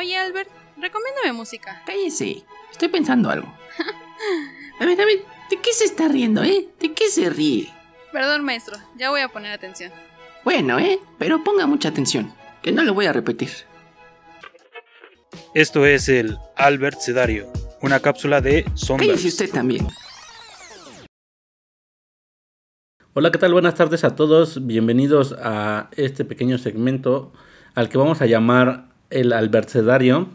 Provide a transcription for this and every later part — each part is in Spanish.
Oye, Albert, recomiéndame música. Cállese, estoy pensando algo. A ver, a ver, ¿de qué se está riendo, eh? ¿De qué se ríe? Perdón, maestro, ya voy a poner atención. Bueno, eh, pero ponga mucha atención, que no lo voy a repetir. Esto es el Albert Sedario, una cápsula de Cállese Sombras. usted también. Hola, ¿qué tal? Buenas tardes a todos. Bienvenidos a este pequeño segmento al que vamos a llamar el Albercedario.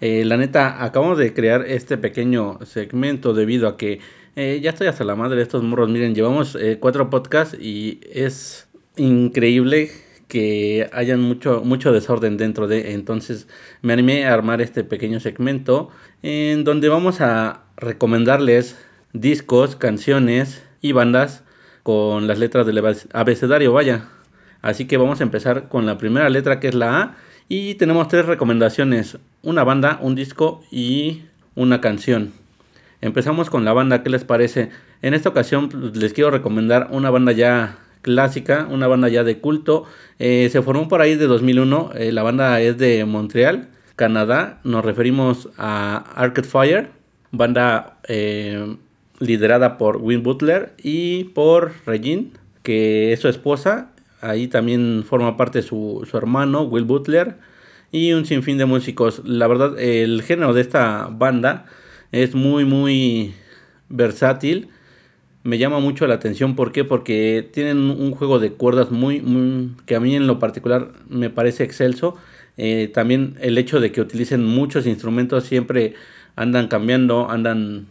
Eh, la neta, acabamos de crear este pequeño segmento debido a que eh, ya estoy hasta la madre de estos morros. Miren, llevamos eh, cuatro podcasts y es increíble que hayan mucho, mucho desorden dentro de. Entonces me animé a armar este pequeño segmento en donde vamos a recomendarles discos, canciones y bandas con las letras del abe- abecedario, vaya. Así que vamos a empezar con la primera letra que es la A y tenemos tres recomendaciones, una banda, un disco y una canción. Empezamos con la banda, ¿qué les parece? En esta ocasión pues, les quiero recomendar una banda ya clásica, una banda ya de culto. Eh, se formó por ahí de 2001, eh, la banda es de Montreal, Canadá. Nos referimos a Arcade Fire, banda eh, liderada por Win Butler y por Regine, que es su esposa. Ahí también forma parte su, su hermano, Will Butler, y un sinfín de músicos. La verdad, el género de esta banda es muy, muy versátil. Me llama mucho la atención, ¿por qué? Porque tienen un juego de cuerdas muy, muy que a mí en lo particular me parece excelso. Eh, también el hecho de que utilicen muchos instrumentos siempre andan cambiando, andan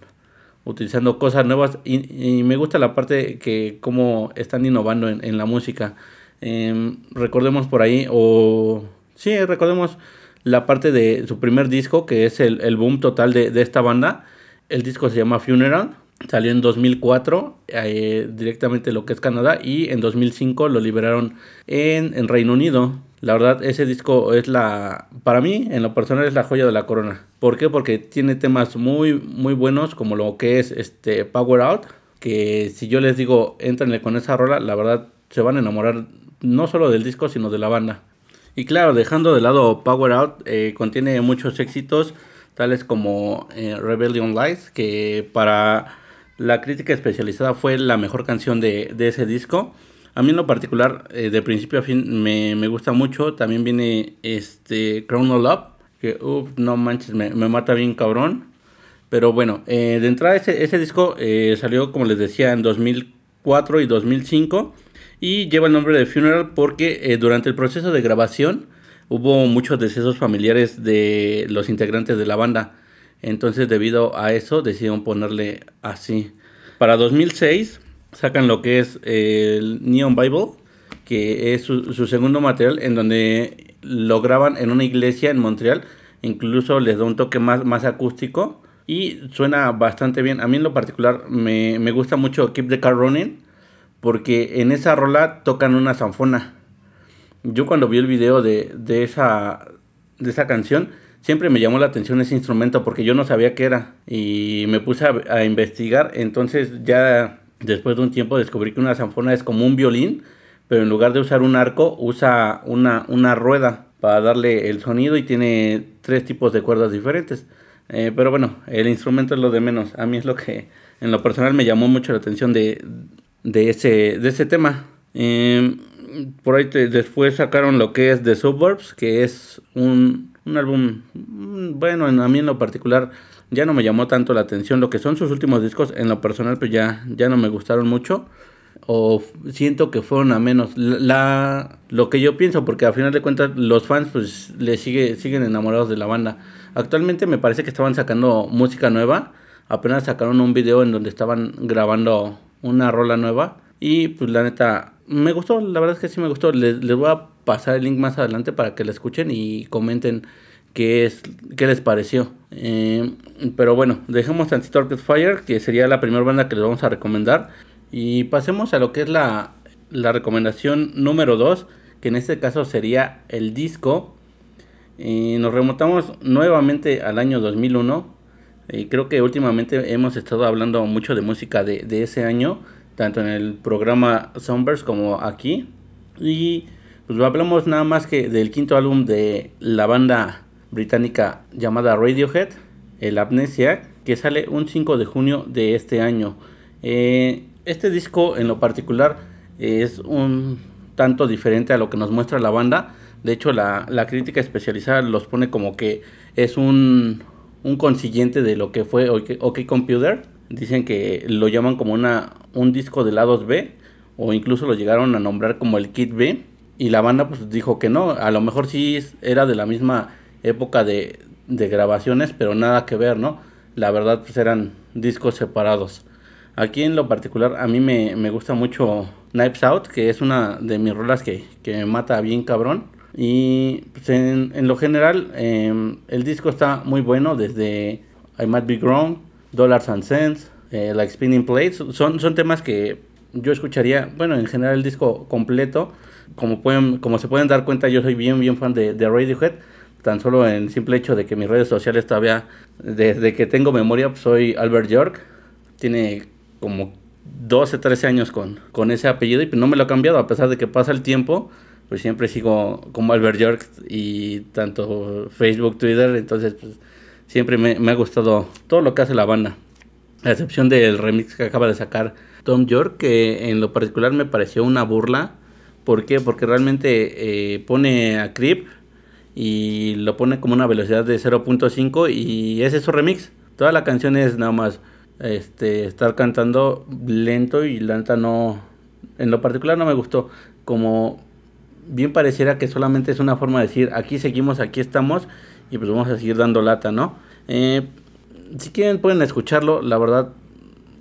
utilizando cosas nuevas y, y me gusta la parte que cómo están innovando en, en la música. Em, recordemos por ahí, o sí, recordemos la parte de su primer disco, que es el, el boom total de, de esta banda. El disco se llama Funeral, salió en 2004, eh, directamente lo que es Canadá, y en 2005 lo liberaron en, en Reino Unido. La verdad, ese disco es la, para mí, en lo personal, es la joya de la corona. ¿Por qué? Porque tiene temas muy, muy buenos, como lo que es este Power Out, que si yo les digo, entrenle con esa rola, la verdad, se van a enamorar no solo del disco, sino de la banda. Y claro, dejando de lado Power Out, eh, contiene muchos éxitos, tales como eh, Rebellion Lies, que para la crítica especializada fue la mejor canción de, de ese disco. A mí en lo particular, eh, de principio a fin, me, me gusta mucho. También viene este Crown of Love, que no manches, me, me mata bien cabrón. Pero bueno, eh, de entrada ese, ese disco salió, como les decía, en 2004 y 2005. Y lleva el nombre de Funeral porque eh, durante el proceso de grabación hubo muchos decesos familiares de los integrantes de la banda. Entonces debido a eso decidieron ponerle así. Para 2006 sacan lo que es el Neon Bible, que es su, su segundo material en donde lo graban en una iglesia en Montreal. Incluso les da un toque más, más acústico y suena bastante bien. A mí en lo particular me, me gusta mucho Keep the Car Running porque en esa rola tocan una zanfona. Yo cuando vi el video de, de, esa, de esa canción, siempre me llamó la atención ese instrumento porque yo no sabía qué era. Y me puse a, investigar, entonces ya después de un tiempo descubrí que una zanfona es como un violín, pero en lugar de usar un arco, usa una, una rueda para darle el sonido y tiene tres tipos de cuerdas diferentes. Eh, pero bueno, el instrumento es lo de menos. A mí es lo que en lo personal me llamó mucho la atención de, de, ese, de ese tema. Eh, por ahí te- después sacaron lo que es The Suburbs, que es un, un álbum, mm, bueno, en- a mí en lo particular ya no me llamó tanto la atención. Lo que son sus últimos discos, en lo personal, pues ya, ya no me gustaron mucho. O siento que fueron a menos. La, la- lo que yo pienso, porque al final de cuentas los fans pues le sigue, siguen enamorados de la banda. Actualmente me parece que estaban sacando música nueva. Apenas sacaron un video en donde estaban grabando una rola nueva. Y pues la neta, me gustó, la verdad es que sí me gustó. Les, les voy a pasar el link más adelante para que la escuchen y comenten qué, es, qué les pareció. Eh, pero bueno, dejemos tantito Arcade Fire, que sería la primera banda que les vamos a recomendar. Y pasemos a lo que es la, la recomendación número 2, que en este caso sería el disco. Y nos remontamos nuevamente al año 2001. Y creo que últimamente hemos estado hablando mucho de música de, de ese año, tanto en el programa Sunburst como aquí. Y pues hablamos nada más que del quinto álbum de la banda británica llamada Radiohead, el Amnesia, que sale un 5 de junio de este año. Eh, este disco en lo particular es un tanto diferente a lo que nos muestra la banda. De hecho, la, crítica especializada los pone como que es un, un consiguiente de lo que fue OK, Computer. Dicen que lo llaman como una, un disco de lados B o incluso lo llegaron a nombrar como el Kit B. Y la banda pues dijo que no, a lo mejor sí era de la misma época de, de grabaciones, pero nada que ver, ¿no? La verdad pues eran discos separados. Aquí en lo particular a mí me, me gusta mucho Knives Out, que es una de mis rolas que, que me mata bien cabrón. Y pues, en, en, lo general em, el disco está muy bueno desde I Might Be Grown, Dollars and Cents, eh, Like Spinning Plates. Son, son temas que yo escucharía, bueno, en general el disco completo. Como, pueden, como se pueden dar cuenta, yo soy bien, bien fan de, de Radiohead. Tan solo en el simple hecho de que mis redes sociales todavía, desde que tengo memoria, pues, soy Albert York. Tiene como 12, 13 años con, con ese apellido y pues no me lo ha cambiado a pesar de que pasa el tiempo. Pues siempre sigo como Albert York y tanto Facebook, Twitter, entonces pues siempre me, ha gustado todo lo que hace la banda. A excepción del remix que acaba de sacar Tom York, que en lo particular me pareció una burla. ¿Por qué? Porque realmente eh, pone a Creep y lo pone como una velocidad de 0.5 y es su remix. Toda la canción es nada más este, estar cantando lento y lenta no, en lo particular no me gustó. Como bien pareciera que solamente es una forma de decir aquí seguimos, aquí estamos y pues vamos a seguir dando lata, ¿no? Eh, si quieren pueden escucharlo, la verdad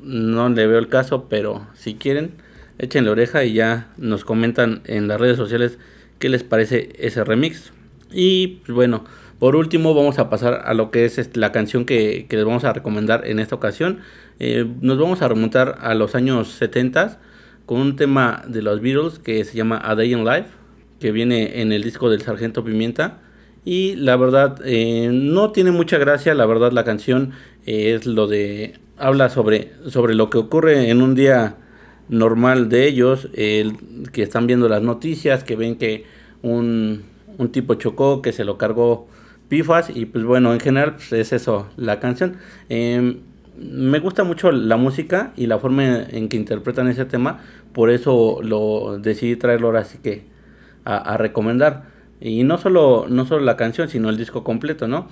no le veo el caso, pero si quieren la oreja y ya nos comentan en las redes sociales qué les parece ese remix. Y pues bueno, por último, vamos a pasar a lo que es este, la canción que, les vamos a recomendar en esta ocasión. Eh, nos vamos a remontar a los años 70 con un tema de los Beatles que se llama A Day in Life, que viene en el disco del Sargento Pimienta. Y la verdad, eh, no tiene mucha gracia, la verdad la canción eh, es lo de... habla sobre, sobre lo que ocurre en un día normal de ellos, el, que están viendo las noticias, que ven que un, un tipo chocó, que se lo cargó pifas y pues bueno, en general pues, es eso, la canción. Em, me gusta mucho la música y la forma en que interpretan ese tema, por eso lo decidí traerlo ahora así que a, recomendar. Y no solo, no solo la canción, sino el disco completo, ¿no?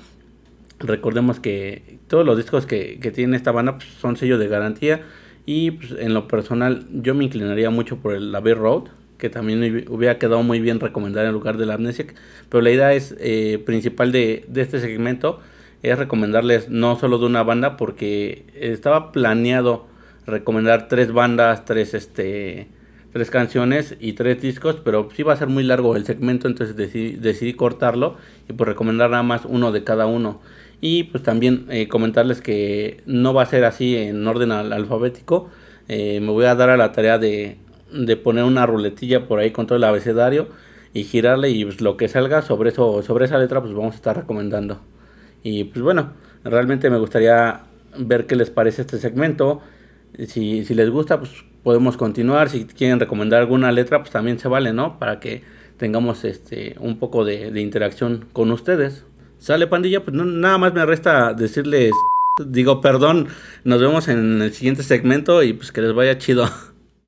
Recordemos que todos los discos que, que tiene esta banda pues, son sellos de garantía y pues, en lo personal yo me inclinaría mucho por el Abbey Road, que también hubiera quedado muy bien recomendar en lugar de la amnesia. Pero la idea es eh, principal de, este segmento es recomendarles no solo de una banda, porque estaba planeado recomendar tres bandas, tres este tres canciones y tres discos, pero sí va a ser muy largo el segmento, entonces decidí, cortarlo y pues recomendar nada más uno de cada uno. Y pues también eh, comentarles que no va a ser así en orden alfabético. Eh, me voy a dar a la tarea de de poner una ruletilla por ahí con todo el abecedario y girarle y pues, lo que salga sobre eso sobre esa letra pues vamos a estar recomendando y pues bueno realmente me gustaría ver qué les parece este segmento si, si les gusta pues podemos continuar. Si quieren recomendar alguna letra pues también se vale no para que tengamos este un poco de, de interacción con ustedes. Sale pandilla pues no, nada más me resta decirles digo perdón nos vemos en el siguiente segmento y pues que les vaya chido